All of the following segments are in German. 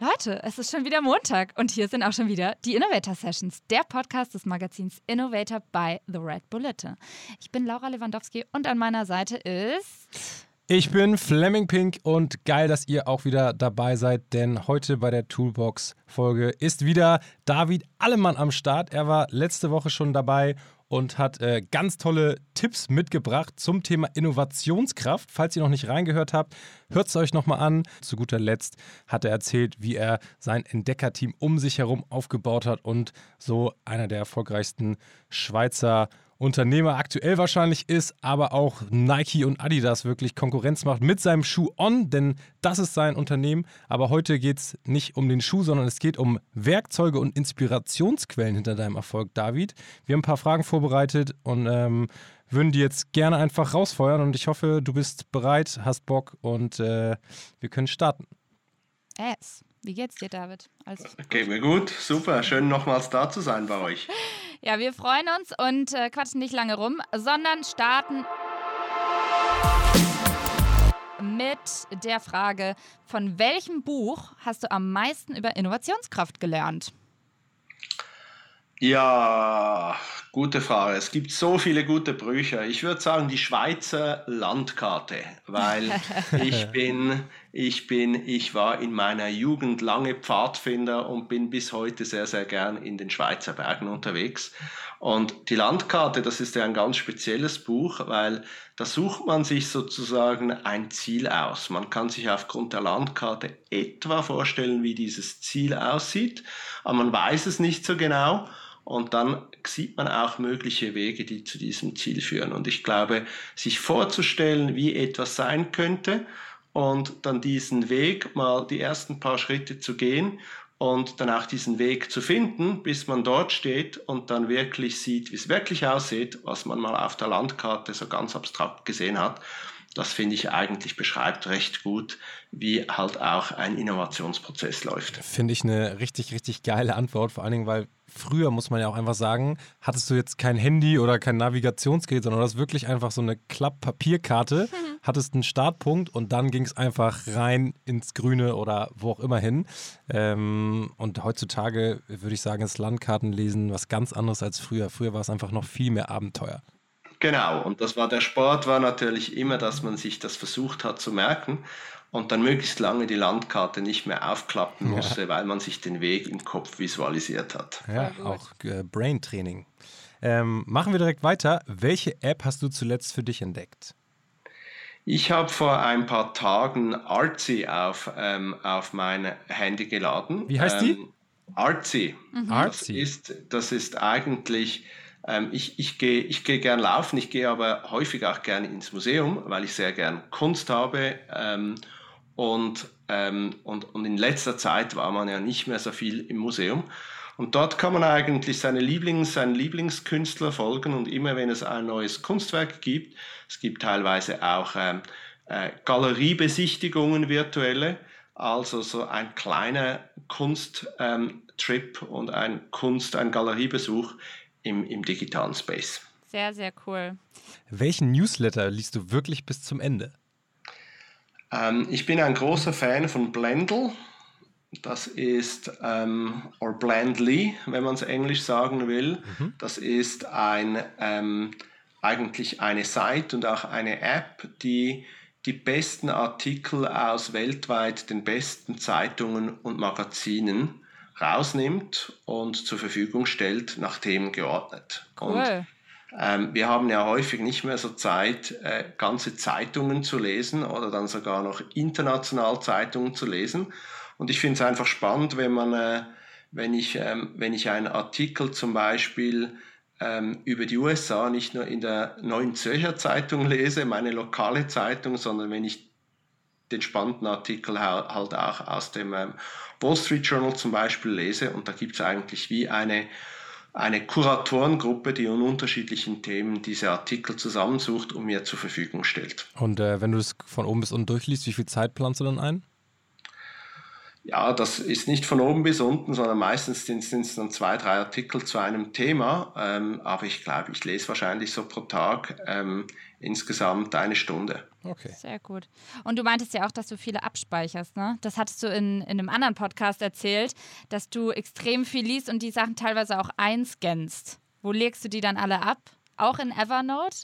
Leute, es ist schon wieder Montag und hier sind auch schon wieder die Innovator Sessions, der Podcast des Magazins Innovator by The Red Bulletin. Ich bin Laura Lewandowski und an meiner Seite ist. Ich bin Fleming Pink und geil, dass ihr auch wieder dabei seid, denn heute bei der Toolbox-Folge ist wieder David Allemann am Start. Er war letzte Woche schon dabei und hat äh, ganz tolle Tipps mitgebracht zum Thema Innovationskraft. Falls ihr noch nicht reingehört habt, hört es euch nochmal an. Zu guter Letzt hat er erzählt, wie er sein Entdeckerteam um sich herum aufgebaut hat und so einer der erfolgreichsten Schweizer Unternehmer aktuell wahrscheinlich ist, aber auch Nike und Adidas wirklich Konkurrenz macht mit seinem Schuh On, denn das ist sein Unternehmen. Aber heute geht es nicht um den Schuh, sondern es geht um Werkzeuge und Inspirationsquellen hinter deinem Erfolg, David. Wir haben ein paar Fragen vorbereitet und ähm, würden die jetzt gerne einfach rausfeuern und ich hoffe, du bist bereit, hast Bock und äh, wir können starten. Yes. Wie geht's dir, David? Als Geht mir gut, super. Schön nochmals da zu sein bei euch. Ja, wir freuen uns und äh, quatschen nicht lange rum, sondern starten mit der Frage: Von welchem Buch hast du am meisten über Innovationskraft gelernt? Ja, gute Frage. Es gibt so viele gute Bücher. Ich würde sagen, die Schweizer Landkarte, weil ich bin, ich bin, ich war in meiner Jugend lange Pfadfinder und bin bis heute sehr, sehr gern in den Schweizer Bergen unterwegs. Und die Landkarte, das ist ja ein ganz spezielles Buch, weil da sucht man sich sozusagen ein Ziel aus. Man kann sich aufgrund der Landkarte etwa vorstellen, wie dieses Ziel aussieht, aber man weiß es nicht so genau. Und dann sieht man auch mögliche Wege, die zu diesem Ziel führen. Und ich glaube, sich vorzustellen, wie etwas sein könnte und dann diesen Weg mal die ersten paar Schritte zu gehen und dann auch diesen Weg zu finden, bis man dort steht und dann wirklich sieht, wie es wirklich aussieht, was man mal auf der Landkarte so ganz abstrakt gesehen hat. Das finde ich eigentlich beschreibt recht gut, wie halt auch ein Innovationsprozess läuft. Finde ich eine richtig, richtig geile Antwort, vor allen Dingen, weil früher, muss man ja auch einfach sagen, hattest du jetzt kein Handy oder kein Navigationsgerät, sondern das wirklich einfach so eine Klapp-Papierkarte, mhm. hattest einen Startpunkt und dann ging es einfach rein ins Grüne oder wo auch immer hin. Ähm, und heutzutage würde ich sagen, ist Landkartenlesen was ganz anderes als früher. Früher war es einfach noch viel mehr Abenteuer. Genau, und das war der Sport, war natürlich immer, dass man sich das versucht hat zu merken und dann möglichst lange die Landkarte nicht mehr aufklappen musste, ja. weil man sich den Weg im Kopf visualisiert hat. Ja, auch äh, Brain-Training. Ähm, machen wir direkt weiter. Welche App hast du zuletzt für dich entdeckt? Ich habe vor ein paar Tagen Artsy auf, ähm, auf mein Handy geladen. Wie heißt die? Ähm, Artsy. Mhm. Das, ist, das ist eigentlich ähm, ich ich gehe ich geh gern laufen, ich gehe aber häufig auch gerne ins Museum, weil ich sehr gern Kunst habe. Ähm, und, ähm, und, und in letzter Zeit war man ja nicht mehr so viel im Museum. Und dort kann man eigentlich seine Lieblings, seinen Lieblingskünstler folgen und immer wenn es ein neues Kunstwerk gibt, es gibt teilweise auch ähm, äh, Galeriebesichtigungen virtuelle, also so ein kleiner Kunsttrip ähm, und ein Kunst, ein Galeriebesuch im, im digitalen Space. Sehr, sehr cool. Welchen Newsletter liest du wirklich bis zum Ende? Ähm, ich bin ein großer Fan von Blendle. Das ist, ähm, or Blendly, wenn man es englisch sagen will. Mhm. Das ist ein, ähm, eigentlich eine Seite und auch eine App, die die besten Artikel aus weltweit den besten Zeitungen und Magazinen rausnimmt und zur Verfügung stellt, nach Themen geordnet. Cool. Und ähm, wir haben ja häufig nicht mehr so Zeit, äh, ganze Zeitungen zu lesen oder dann sogar noch international Zeitungen zu lesen. Und ich finde es einfach spannend, wenn man, äh, wenn ich, ähm, wenn ich einen Artikel zum Beispiel ähm, über die USA nicht nur in der Neuen Zürcher Zeitung lese, meine lokale Zeitung, sondern wenn ich den spannenden Artikel halt auch aus dem ähm, Wall Street Journal zum Beispiel lese. Und da gibt es eigentlich wie eine, eine Kuratorengruppe, die an unterschiedlichen Themen diese Artikel zusammensucht und mir zur Verfügung stellt. Und äh, wenn du es von oben bis unten durchliest, wie viel Zeit planst du dann ein? Ja, das ist nicht von oben bis unten, sondern meistens sind es dann zwei, drei Artikel zu einem Thema. Ähm, aber ich glaube, ich lese wahrscheinlich so pro Tag ähm, insgesamt eine Stunde. Okay. Sehr gut. Und du meintest ja auch, dass du viele abspeicherst, ne? Das hattest du in, in einem anderen Podcast erzählt, dass du extrem viel liest und die Sachen teilweise auch einscannst. Wo legst du die dann alle ab? Auch in Evernote?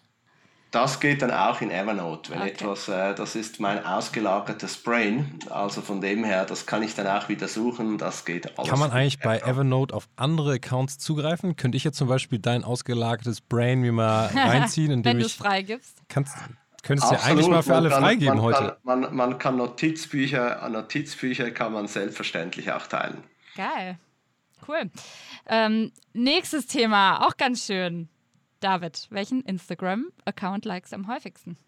Das geht dann auch in Evernote, wenn okay. etwas, äh, das ist mein ausgelagertes Brain, also von dem her, das kann ich dann auch wieder suchen, das geht alles. Kann man eigentlich bei Evernote auf andere Accounts zugreifen? Könnte ich jetzt zum Beispiel dein ausgelagertes Brain mir mal reinziehen, indem wenn du es freigibst? Kannst, könntest du ja eigentlich mal für alle kann, freigeben man heute. Kann, man, man kann Notizbücher, Notizbücher kann man selbstverständlich auch teilen. Geil. Cool. Ähm, nächstes Thema, auch ganz schön. David, welchen Instagram-Account likes am häufigsten?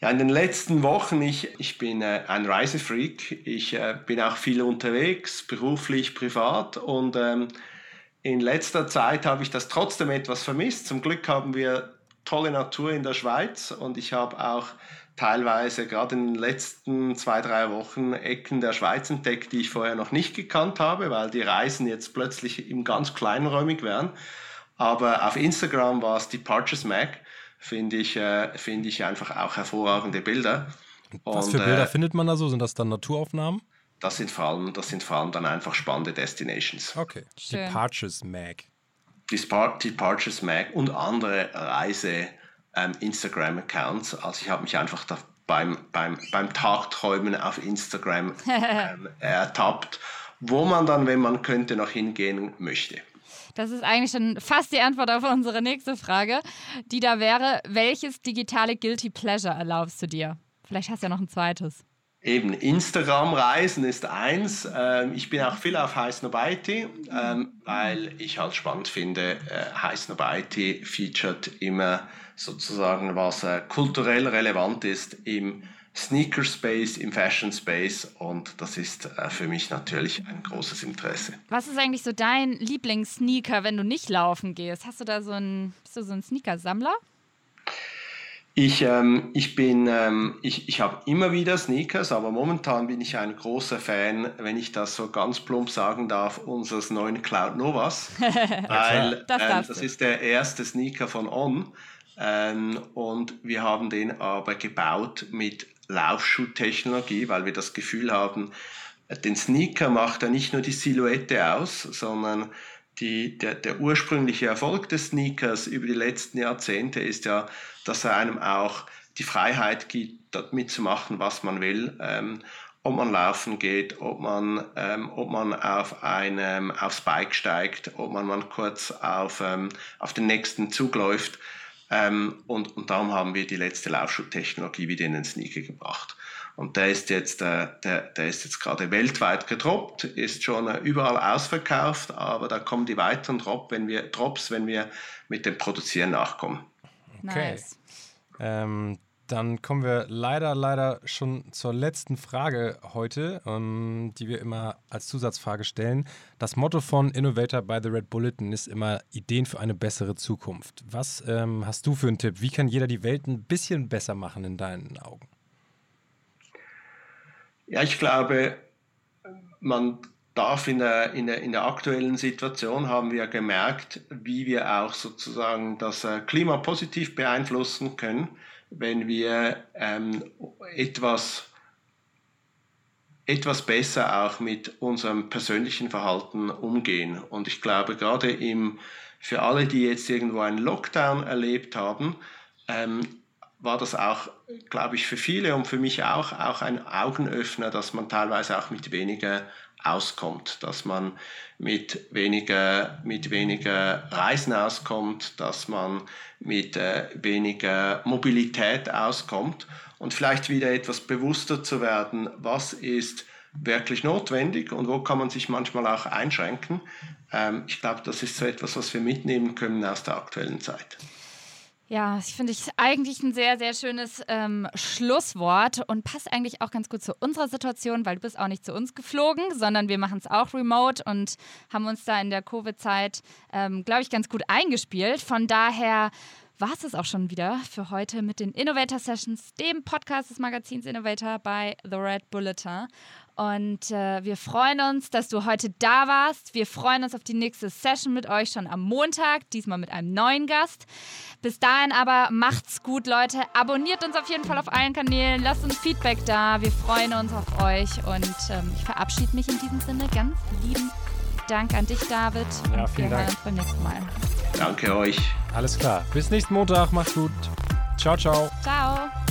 Ja, in den letzten Wochen, ich, ich bin äh, ein Reisefreak. Ich äh, bin auch viel unterwegs, beruflich, privat. Und ähm, in letzter Zeit habe ich das trotzdem etwas vermisst. Zum Glück haben wir tolle Natur in der Schweiz und ich habe auch teilweise gerade in den letzten zwei, drei Wochen Ecken der Schweiz entdeckt, die ich vorher noch nicht gekannt habe, weil die Reisen jetzt plötzlich im ganz kleinräumig wären. Aber auf Instagram war es Purchase Mag, finde ich, äh, find ich einfach auch hervorragende Bilder. Was für Bilder äh, findet man da so? Sind das dann Naturaufnahmen? Das sind vor allem, das sind vor allem dann einfach spannende Destinations. Okay. Schön. Purchase Mag. Die, die Purchase Mag und andere Reise ähm, Instagram-Accounts. Also ich habe mich einfach da beim, beim, beim Tagträumen auf Instagram ähm, ertappt, wo man dann, wenn man könnte, noch hingehen möchte. Das ist eigentlich schon fast die Antwort auf unsere nächste Frage, die da wäre, welches digitale Guilty Pleasure erlaubst du dir? Vielleicht hast du ja noch ein zweites. Eben, Instagram-Reisen ist eins. Ähm, ich bin auch viel auf High Snobiety, ähm, weil ich halt spannend finde, äh, High Snobiety featuret immer sozusagen, was äh, kulturell relevant ist im Sneaker Space, im Fashion Space und das ist äh, für mich natürlich ein großes Interesse. Was ist eigentlich so dein Lieblingssneaker, wenn du nicht laufen gehst? Hast du da so ein, bist du so ein Sneaker-Sammler? Ich, ähm, ich bin, ähm, ich, ich habe immer wieder Sneakers, aber momentan bin ich ein großer Fan, wenn ich das so ganz plump sagen darf, unseres neuen Cloud Novas. weil das, ähm, das ist der erste Sneaker von On. Ähm, und wir haben den aber gebaut mit Laufschuhtechnologie, weil wir das Gefühl haben, den Sneaker macht ja nicht nur die Silhouette aus, sondern die, der, der ursprüngliche Erfolg des Sneakers über die letzten Jahrzehnte ist ja, dass er einem auch die Freiheit gibt, dort mitzumachen, was man will. Ähm, ob man laufen geht, ob man, ähm, ob man auf einem, aufs Bike steigt, ob man mal kurz auf, ähm, auf den nächsten Zug läuft. Ähm, und, und darum haben wir die letzte Laufschuhtechnologie wieder in den Sneaker gebracht. Und der ist jetzt, äh, der, der ist jetzt gerade weltweit gedroppt, ist schon äh, überall ausverkauft, aber da kommen die weiteren Drop, wenn wir, Drops, wenn wir mit dem Produzieren nachkommen. Okay. Nice. Ähm, dann kommen wir leider, leider schon zur letzten Frage heute, ähm, die wir immer als Zusatzfrage stellen. Das Motto von Innovator by the Red Bulletin ist immer Ideen für eine bessere Zukunft. Was ähm, hast du für einen Tipp? Wie kann jeder die Welt ein bisschen besser machen in deinen Augen? Ja, ich glaube, man darf in der, in der, in der aktuellen Situation haben wir gemerkt, wie wir auch sozusagen das äh, Klima positiv beeinflussen können wenn wir ähm, etwas, etwas besser auch mit unserem persönlichen Verhalten umgehen. Und ich glaube, gerade im, für alle, die jetzt irgendwo einen Lockdown erlebt haben, ähm, war das auch, glaube ich, für viele und für mich auch, auch ein Augenöffner, dass man teilweise auch mit weniger auskommt, dass man mit weniger, mit weniger Reisen auskommt, dass man mit äh, weniger Mobilität auskommt und vielleicht wieder etwas bewusster zu werden, was ist wirklich notwendig und wo kann man sich manchmal auch einschränken. Ähm, ich glaube, das ist so etwas, was wir mitnehmen können aus der aktuellen Zeit. Ja, ich finde ich eigentlich ein sehr, sehr schönes ähm, Schlusswort und passt eigentlich auch ganz gut zu unserer Situation, weil du bist auch nicht zu uns geflogen, sondern wir machen es auch remote und haben uns da in der Covid-Zeit, ähm, glaube ich, ganz gut eingespielt. Von daher war es auch schon wieder für heute mit den Innovator Sessions, dem Podcast des Magazins Innovator bei The Red Bulletin. Und äh, wir freuen uns, dass du heute da warst. Wir freuen uns auf die nächste Session mit euch schon am Montag, diesmal mit einem neuen Gast. Bis dahin aber macht's gut, Leute. Abonniert uns auf jeden Fall auf allen Kanälen. Lasst uns Feedback da. Wir freuen uns auf euch. Und ähm, ich verabschiede mich in diesem Sinne. Ganz lieben Dank an dich, David. Ja, vielen wir Dank. hören uns beim nächsten Mal. Danke euch. Alles klar. Bis nächsten Montag. Macht's gut. Ciao, ciao. Ciao.